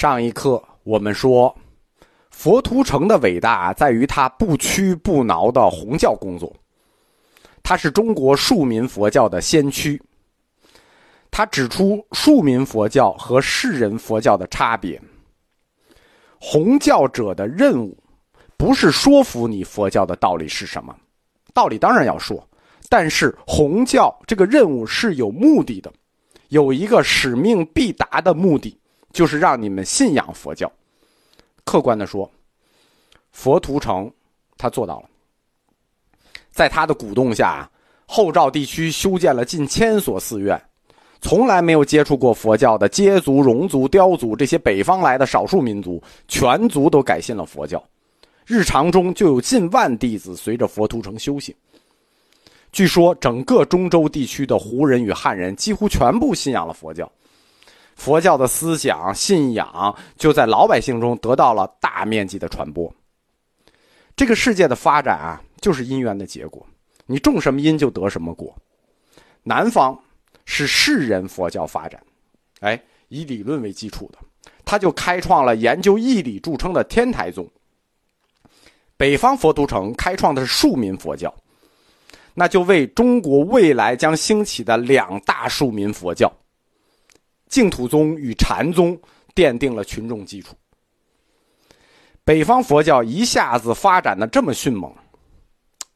上一课我们说，佛图澄的伟大在于他不屈不挠的弘教工作。他是中国庶民佛教的先驱。他指出庶民佛教和世人佛教的差别。弘教者的任务，不是说服你佛教的道理是什么，道理当然要说，但是弘教这个任务是有目的的，有一个使命必达的目的。就是让你们信仰佛教。客观的说，佛图澄他做到了。在他的鼓动下，后赵地区修建了近千所寺院。从来没有接触过佛教的羯族、戎族、雕族这些北方来的少数民族，全族都改信了佛教。日常中就有近万弟子随着佛图澄修行。据说，整个中州地区的胡人与汉人几乎全部信仰了佛教。佛教的思想信仰就在老百姓中得到了大面积的传播。这个世界的发展啊，就是因缘的结果，你种什么因就得什么果。南方是世人佛教发展，哎，以理论为基础的，他就开创了研究义理著称的天台宗。北方佛图澄开创的是庶民佛教，那就为中国未来将兴起的两大庶民佛教。净土宗与禅宗奠定了群众基础。北方佛教一下子发展的这么迅猛，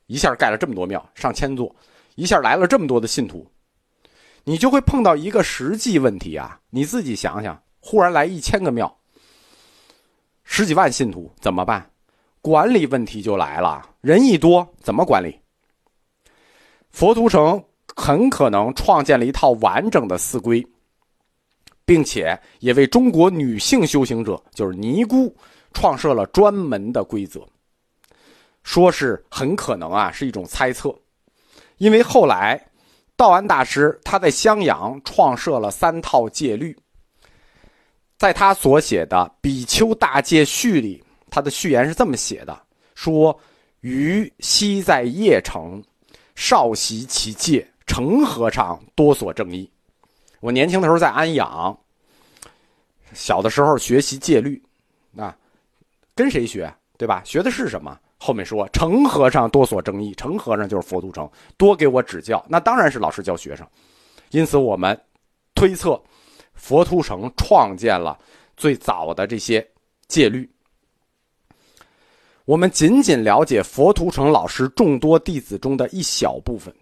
一下盖了这么多庙，上千座，一下来了这么多的信徒，你就会碰到一个实际问题啊！你自己想想，忽然来一千个庙，十几万信徒怎么办？管理问题就来了，人一多怎么管理？佛图澄很可能创建了一套完整的寺规。并且也为中国女性修行者，就是尼姑，创设了专门的规则。说是很可能啊，是一种猜测，因为后来道安大师他在襄阳创设了三套戒律，在他所写的《比丘大戒序》里，他的序言是这么写的：说于昔在邺城，少习其戒，成和尚多所正义。我年轻的时候在安阳，小的时候学习戒律，啊，跟谁学，对吧？学的是什么？后面说成和尚多所争议，成和尚就是佛图澄，多给我指教，那当然是老师教学生。因此，我们推测，佛图澄创建了最早的这些戒律。我们仅仅了解佛图澄老师众多弟子中的一小部分。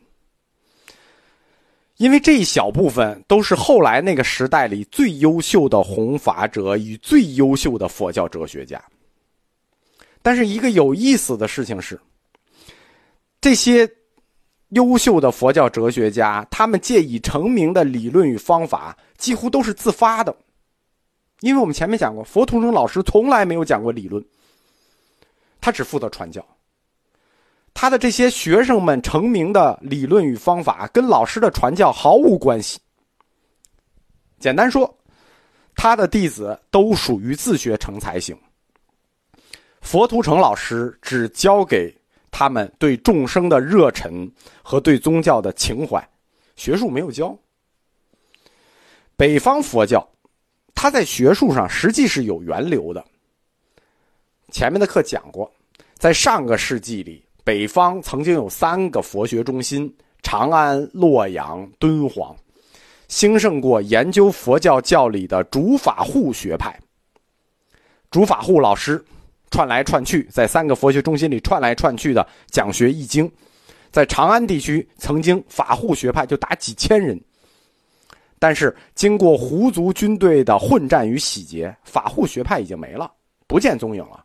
因为这一小部分都是后来那个时代里最优秀的弘法者与最优秀的佛教哲学家。但是一个有意思的事情是，这些优秀的佛教哲学家，他们借以成名的理论与方法几乎都是自发的。因为我们前面讲过，佛图澄老师从来没有讲过理论，他只负责传教。他的这些学生们成名的理论与方法，跟老师的传教毫无关系。简单说，他的弟子都属于自学成才型。佛图澄老师只教给他们对众生的热忱和对宗教的情怀，学术没有教。北方佛教，他在学术上实际是有源流的。前面的课讲过，在上个世纪里。北方曾经有三个佛学中心：长安、洛阳、敦煌，兴盛过研究佛教教理的竺法护学派。竺法护老师串来串去，在三个佛学中心里串来串去的讲学易经。在长安地区，曾经法护学派就达几千人，但是经过胡族军队的混战与洗劫，法护学派已经没了，不见踪影了。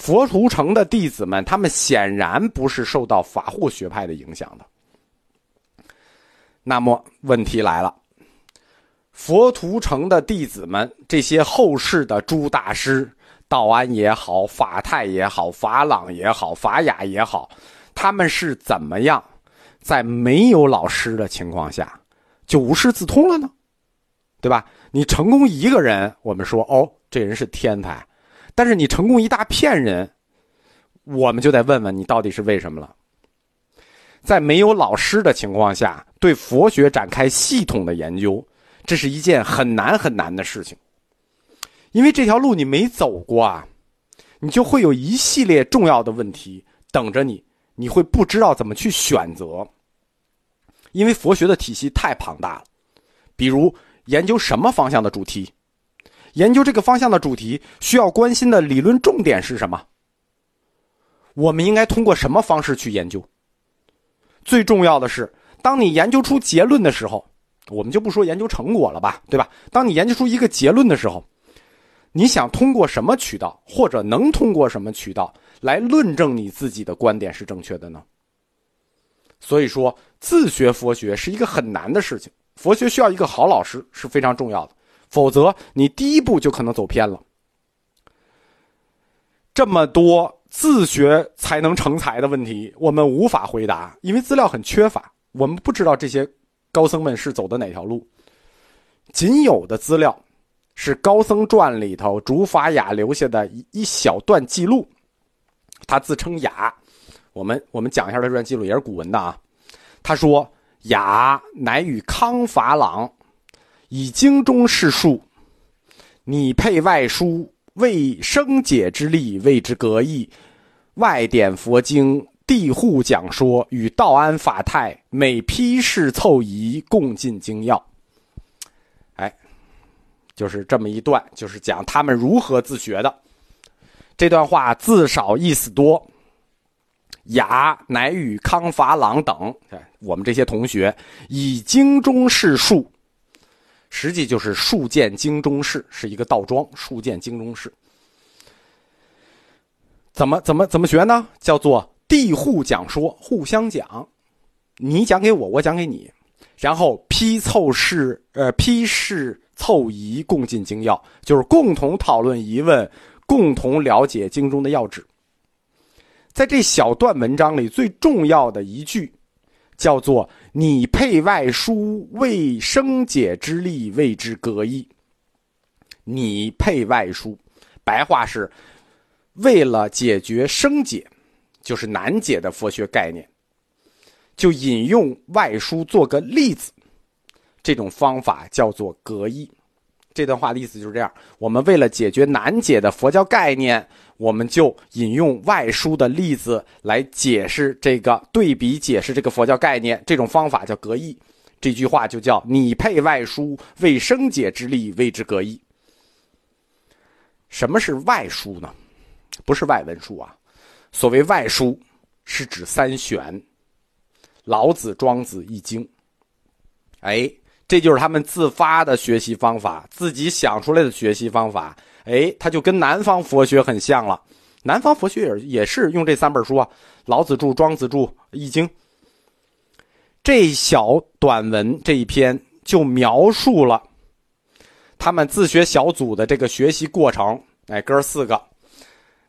佛图澄的弟子们，他们显然不是受到法护学派的影响的。那么问题来了：佛图澄的弟子们，这些后世的诸大师，道安也好，法泰也好，法朗也好，法雅也好，他们是怎么样在没有老师的情况下就无师自通了呢？对吧？你成功一个人，我们说哦，这人是天才。但是你成功一大片人，我们就得问问你到底是为什么了。在没有老师的情况下，对佛学展开系统的研究，这是一件很难很难的事情。因为这条路你没走过啊，你就会有一系列重要的问题等着你，你会不知道怎么去选择。因为佛学的体系太庞大了，比如研究什么方向的主题，研究这个方向的主题需要关心的理论重点是什么？我们应该通过什么方式去研究？最重要的是，当你研究出结论的时候，我们就不说研究成果了吧，对吧？当你研究出一个结论的时候，你想通过什么渠道，或者能通过什么渠道来论证你自己的观点是正确的呢？所以说，自学佛学是一个很难的事情。佛学需要一个好老师是非常重要的，否则你第一步就可能走偏了。这么多自学才能成才的问题，我们无法回答，因为资料很缺乏，我们不知道这些高僧们是走的哪条路。仅有的资料是《高僧传》里头竺法雅留下的一一小段记录，他自称雅。我们我们讲一下这段记录，也是古文的啊。他说：“雅乃与康法朗以经中释数，拟配外书，为生解之力，谓之格义。外典佛经，地户讲说，与道安法泰，每批示凑仪，共进精要。”哎，就是这么一段，就是讲他们如何自学的。这段话字少意思多。雅乃与康法朗等，我们这些同学以经中释数，实际就是数见经中释，是一个倒装。数见经中释，怎么怎么怎么学呢？叫做地户讲说，互相讲，你讲给我，我讲给你，然后批凑式呃批示凑疑，共进精要，就是共同讨论疑问，共同了解经中的要旨。在这小段文章里，最重要的一句，叫做“你配外书，为生解之力，谓之格义”。你配外书，白话是，为了解决生解，就是难解的佛学概念，就引用外书做个例子。这种方法叫做格义。这段话的意思就是这样：我们为了解决难解的佛教概念。我们就引用外书的例子来解释这个对比，解释这个佛教概念。这种方法叫格义，这句话就叫“你配外书，为生解之力，谓之格义”。什么是外书呢？不是外文书啊。所谓外书，是指三玄：老子、庄子、易经。哎，这就是他们自发的学习方法，自己想出来的学习方法。哎，他就跟南方佛学很像了。南方佛学也也是用这三本书啊，《老子著》《庄子著》《易经》。这小短文这一篇就描述了他们自学小组的这个学习过程。哎，哥四个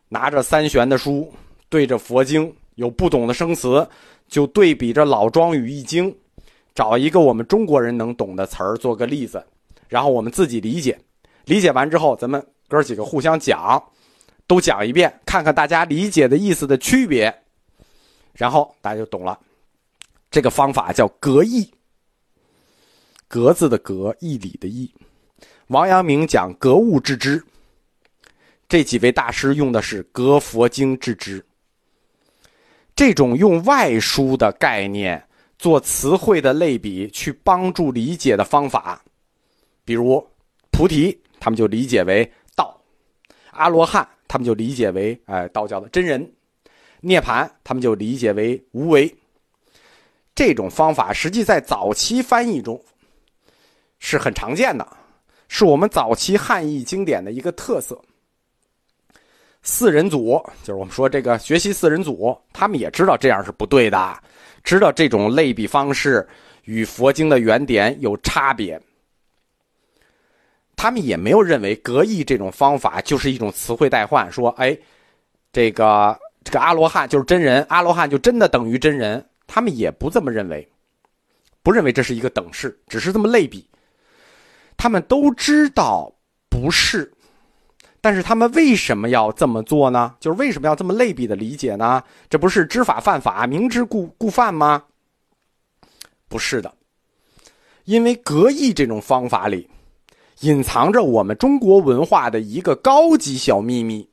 拿着三玄的书，对着佛经有不懂的生词，就对比着老庄与易经，找一个我们中国人能懂的词儿做个例子，然后我们自己理解。理解完之后，咱们。哥几个互相讲，都讲一遍，看看大家理解的意思的区别，然后大家就懂了。这个方法叫格义，格字的格，义理的义。王阳明讲格物致知，这几位大师用的是格佛经致知。这种用外书的概念做词汇的类比，去帮助理解的方法，比如菩提，他们就理解为。阿罗汉，他们就理解为哎道教的真人；涅槃，他们就理解为无为。这种方法实际在早期翻译中是很常见的，是我们早期汉译经典的一个特色。四人组就是我们说这个学习四人组，他们也知道这样是不对的，知道这种类比方式与佛经的原点有差别。他们也没有认为格义这种方法就是一种词汇代换，说哎，这个这个阿罗汉就是真人，阿罗汉就真的等于真人。他们也不这么认为，不认为这是一个等式，只是这么类比。他们都知道不是，但是他们为什么要这么做呢？就是为什么要这么类比的理解呢？这不是知法犯法，明知故故犯吗？不是的，因为格义这种方法里。隐藏着我们中国文化的一个高级小秘密。